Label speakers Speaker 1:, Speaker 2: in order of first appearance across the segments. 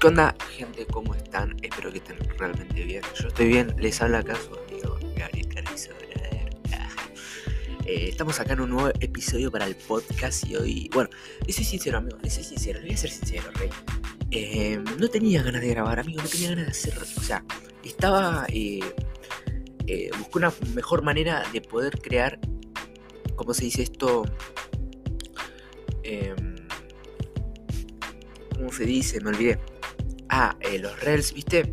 Speaker 1: ¿Qué onda, gente? ¿Cómo están? Espero que estén realmente bien. Yo estoy bien. Les habla acá su amigo Gabriel Carrizo. Eh, estamos acá en un nuevo episodio para el podcast y hoy, bueno, les soy sincero, amigo, les soy sincero, voy a ser sincero, rey. Eh, no tenía ganas de grabar, amigo, no tenía ganas de hacer, o sea, estaba, eh, eh, busqué una mejor manera de poder crear, ¿cómo se dice esto? Em, ¿Cómo se dice? Me olvidé. Eh, los Reels, ¿viste?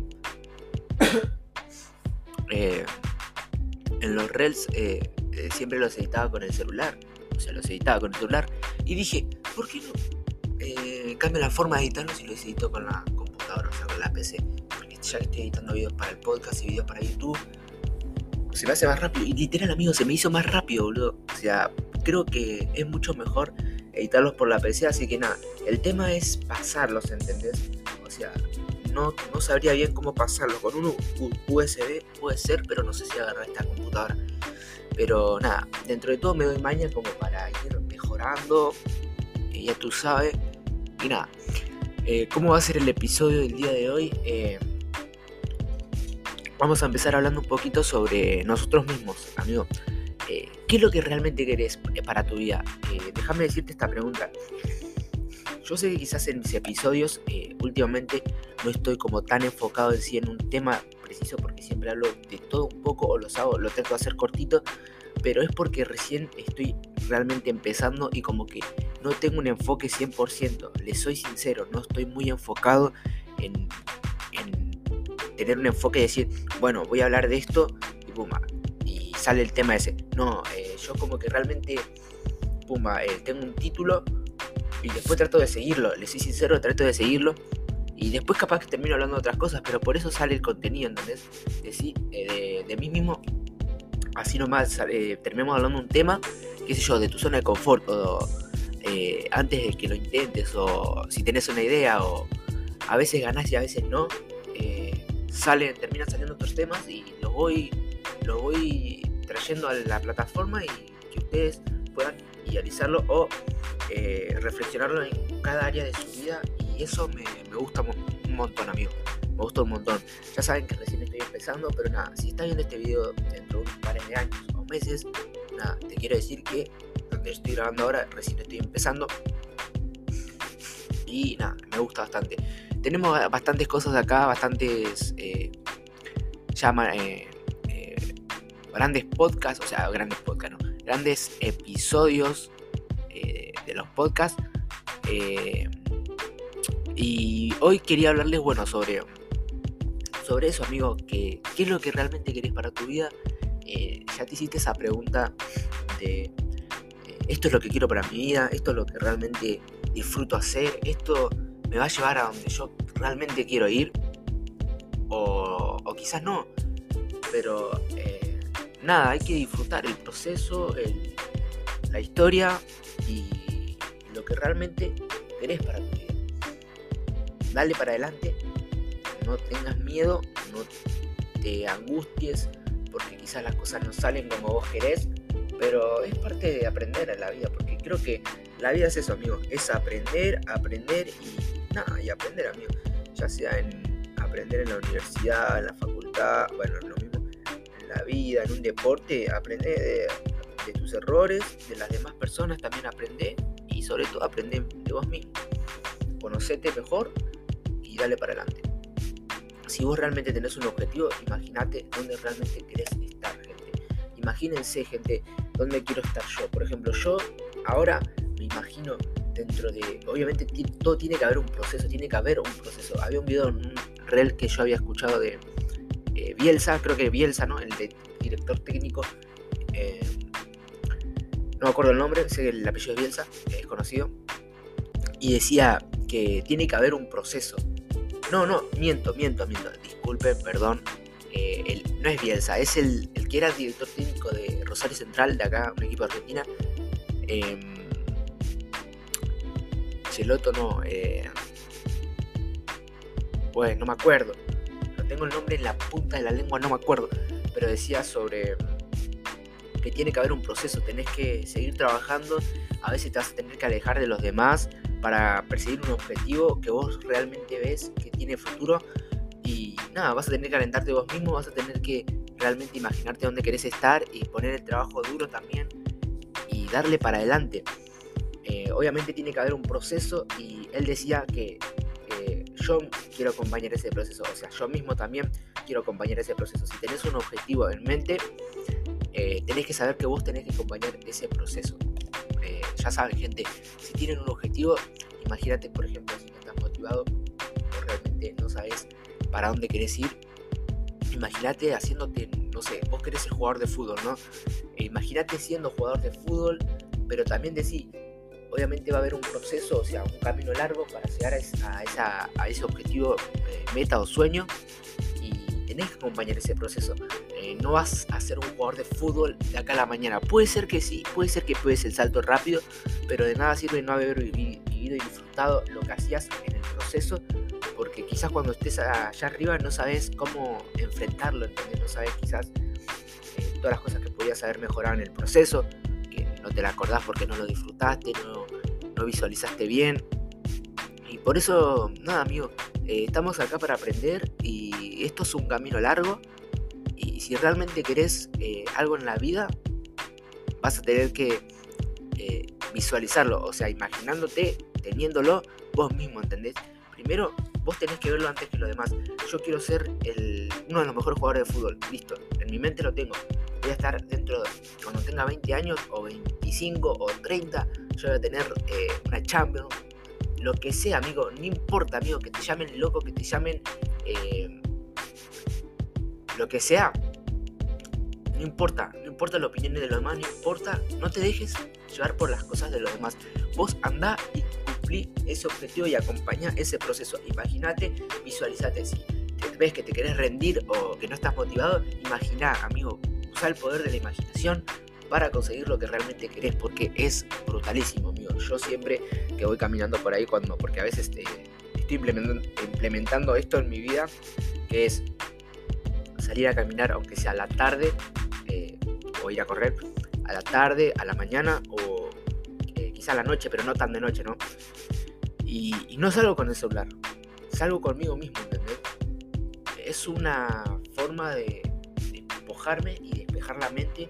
Speaker 1: Eh, en los Reels eh, siempre los editaba con el celular. O sea, los editaba con el celular. Y dije, ¿por qué no cambio la forma de editarlos y los edito con la computadora, o sea, con la PC? Porque ya que estoy editando videos para el podcast y videos para YouTube, se me hace más rápido. Y literal, amigo, se me hizo más rápido, boludo. O sea, creo que es mucho mejor editarlos por la PC. Así que nada, el tema es pasarlos, ¿entendés? O sea, no, no sabría bien cómo pasarlos. Con un USB puede ser, pero no sé si agarrar esta computadora. Pero nada, dentro de todo me doy maña como para ir mejorando. ya tú sabes. Y nada, eh, ¿cómo va a ser el episodio del día de hoy? Eh, vamos a empezar hablando un poquito sobre nosotros mismos, amigo. Eh, ¿Qué es lo que realmente querés para tu vida? Déjame decirte esta pregunta. Yo sé que quizás en mis episodios eh, últimamente no estoy como tan enfocado en sí en un tema preciso porque siempre hablo de todo un poco o los hago, lo trato de hacer cortito, pero es porque recién estoy realmente empezando y como que no tengo un enfoque 100%, les soy sincero, no estoy muy enfocado en, en tener un enfoque y decir, bueno, voy a hablar de esto y puma, y sale el tema ese. No, eh, yo como que realmente, puma, eh, tengo un título y después trato de seguirlo, les soy sincero, trato de seguirlo. Y después capaz que termino hablando de otras cosas, pero por eso sale el contenido, ¿entendés? De, eh, de, mí mismo, así nomás eh, terminamos hablando de un tema, qué sé yo, de tu zona de confort, o eh, antes de que lo intentes, o si tenés una idea, o a veces ganás y a veces no, eh, sale, terminan saliendo otros temas y los voy, los voy trayendo a la plataforma y que ustedes puedan idealizarlo o eh, reflexionarlo en cada área de su vida y eso me, me gusta un montón, amigo. Me gusta un montón. Ya saben que recién estoy empezando, pero nada, si estás viendo este video dentro de unos pares de años o meses, nada, te quiero decir que donde estoy grabando ahora recién estoy empezando y nada, me gusta bastante. Tenemos ba- bastantes cosas acá, bastantes eh, llama, eh, eh, grandes podcasts, o sea, grandes podcasts, grandes episodios de los podcasts. eh, y hoy quería hablarles, bueno, sobre, sobre eso, amigo, que, qué es lo que realmente querés para tu vida. Eh, ya te hiciste esa pregunta de eh, esto es lo que quiero para mi vida, esto es lo que realmente disfruto hacer, esto me va a llevar a donde yo realmente quiero ir, o, quizás no, pero nada, hay que disfrutar el proceso, el- la historia y que realmente querés para tu vida. Dale para adelante, no tengas miedo, no te angusties, porque quizás las cosas no salen como vos querés, pero es parte de aprender en la vida, porque creo que la vida es eso, amigo, es aprender, aprender y nada, y aprender, amigo, ya sea en aprender en la universidad, en la facultad, bueno, lo mismo, en la vida, en un deporte, aprender de, de tus errores, de las demás personas también aprender sobre todo aprender de vos mismo. Conocete mejor y dale para adelante. Si vos realmente tenés un objetivo, imagínate dónde realmente querés estar, gente. Imagínense, gente, dónde quiero estar yo. Por ejemplo, yo ahora me imagino dentro de. Obviamente, todo tiene que haber un proceso, tiene que haber un proceso. Había un video en un reel que yo había escuchado de eh, Bielsa, creo que Bielsa, ¿no? El de director técnico. eh, no me acuerdo el nombre, sé que el apellido es Bielsa, es conocido. Y decía que tiene que haber un proceso. No, no, miento, miento, miento. Disculpen, perdón. Eh, no es Bielsa, es el, el que era director técnico de Rosario Central, de acá, un equipo de Argentina. Cheloto no. Eh, pues no me acuerdo. No tengo el nombre en la punta de la lengua, no me acuerdo. Pero decía sobre que tiene que haber un proceso, tenés que seguir trabajando. A veces te vas a tener que alejar de los demás para perseguir un objetivo que vos realmente ves que tiene futuro. Y nada, vas a tener que alentarte vos mismo, vas a tener que realmente imaginarte dónde querés estar y poner el trabajo duro también y darle para adelante. Eh, obviamente tiene que haber un proceso y él decía que yo quiero acompañar ese proceso, o sea, yo mismo también quiero acompañar ese proceso. Si tenés un objetivo en mente, eh, tenés que saber que vos tenés que acompañar ese proceso. Eh, ya saben, gente, si tienen un objetivo, imagínate, por ejemplo, si no estás motivado o realmente no sabes para dónde querés ir, imagínate haciéndote, no sé, vos querés ser jugador de fútbol, ¿no? E imagínate siendo jugador de fútbol, pero también decís, obviamente va a haber un proceso, o sea, un camino largo para llegar a, ese objetivo, eh, meta o sueño. Y tenés que acompañar ese proceso. No vas a ser un jugador de fútbol de acá a la mañana. Puede ser que sí, puede ser que puedes el salto rápido, pero de nada sirve no haber vivido y disfrutado lo que hacías en el proceso, porque quizás cuando estés allá arriba no sabes cómo enfrentarlo, ¿entendés? No sabes quizás eh, todas las cosas que podías haber mejorado en el proceso, no te la acordás porque no lo disfrutaste, no, no visualizaste bien. Y por eso, nada, amigo, eh, estamos acá para aprender y esto es un camino largo. Y si realmente querés eh, algo en la vida, vas a tener que eh, visualizarlo, o sea, imaginándote, teniéndolo vos mismo, ¿entendés? Primero, vos tenés que verlo antes que los demás. Yo quiero ser el, uno de los mejores jugadores de fútbol, listo, en mi mente lo tengo voy a estar dentro, de, cuando tenga 20 años o 25 o 30, yo voy a tener eh, una Champions, lo que sea, amigo, no importa, amigo, que te llamen loco, que te llamen lo que sea, no importa, no importa la opinión de los demás, no importa, no te dejes llevar por las cosas de los demás. Vos anda y cumplí ese objetivo y acompaña ese proceso. Imagínate, visualizate si ves que te querés rendir o que no estás motivado, imagina, amigo, usa el poder de la imaginación para conseguir lo que realmente querés, porque es brutalísimo, amigo. Yo siempre que voy caminando por ahí, cuando, porque a veces eh, estoy implementando, esto en mi vida, que es salir a caminar, aunque sea a la tarde, eh, o ir a correr a la tarde, a la mañana, o eh, quizá a la noche, pero no tan de noche, ¿no? Y, no salgo con el celular, salgo conmigo mismo, ¿entendés? Es una forma de despojarme y despejar la mente,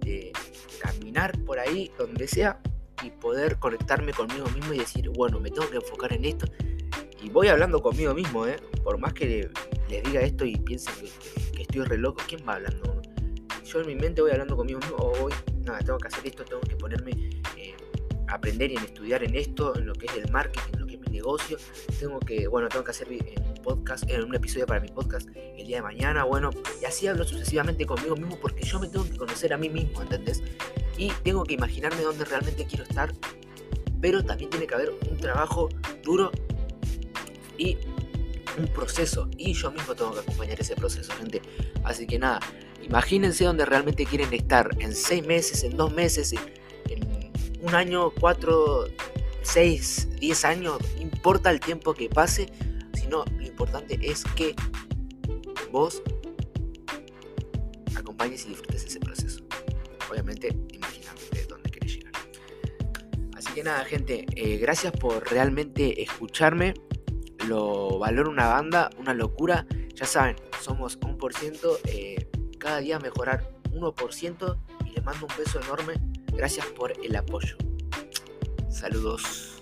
Speaker 1: de caminar por ahí, donde sea, y poder conectarme conmigo mismo y decir, bueno, me tengo que enfocar en esto. Y voy hablando conmigo mismo, ¿eh? por más que les diga esto y piensen que, estoy ¿quién va hablando? Yo en mi mente voy hablando conmigo mismo, o voy, nada, tengo que hacer esto, tengo que ponerme eh, aprender y en estudiar en esto, en lo que es el marketing, en lo que es mi negocio. Tengo que, bueno, tengo que hacer podcast, en un episodio para mi podcast el día de mañana, bueno, y así hablo sucesivamente conmigo mismo porque yo me tengo que conocer a mí mismo, ¿entendés? Y tengo que imaginarme dónde realmente quiero estar, pero también tiene que haber un trabajo duro y un proceso, y yo mismo tengo que acompañar ese proceso, gente. Así que nada, imagínense dónde realmente quieren estar en seis meses, en dos meses, en, un año, cuatro, seis, diez años, importa el tiempo que pase, sino importante es que vos acompañes y disfrutes ese proceso. Obviamente, imagínate dónde querés llegar. Así que nada, gente, eh, gracias por realmente escucharme. Lo valoro una banda, una locura. Ya saben, somos un por ciento. Eh, cada día mejorar 1% y les mando un beso enorme. Gracias por el apoyo. Saludos.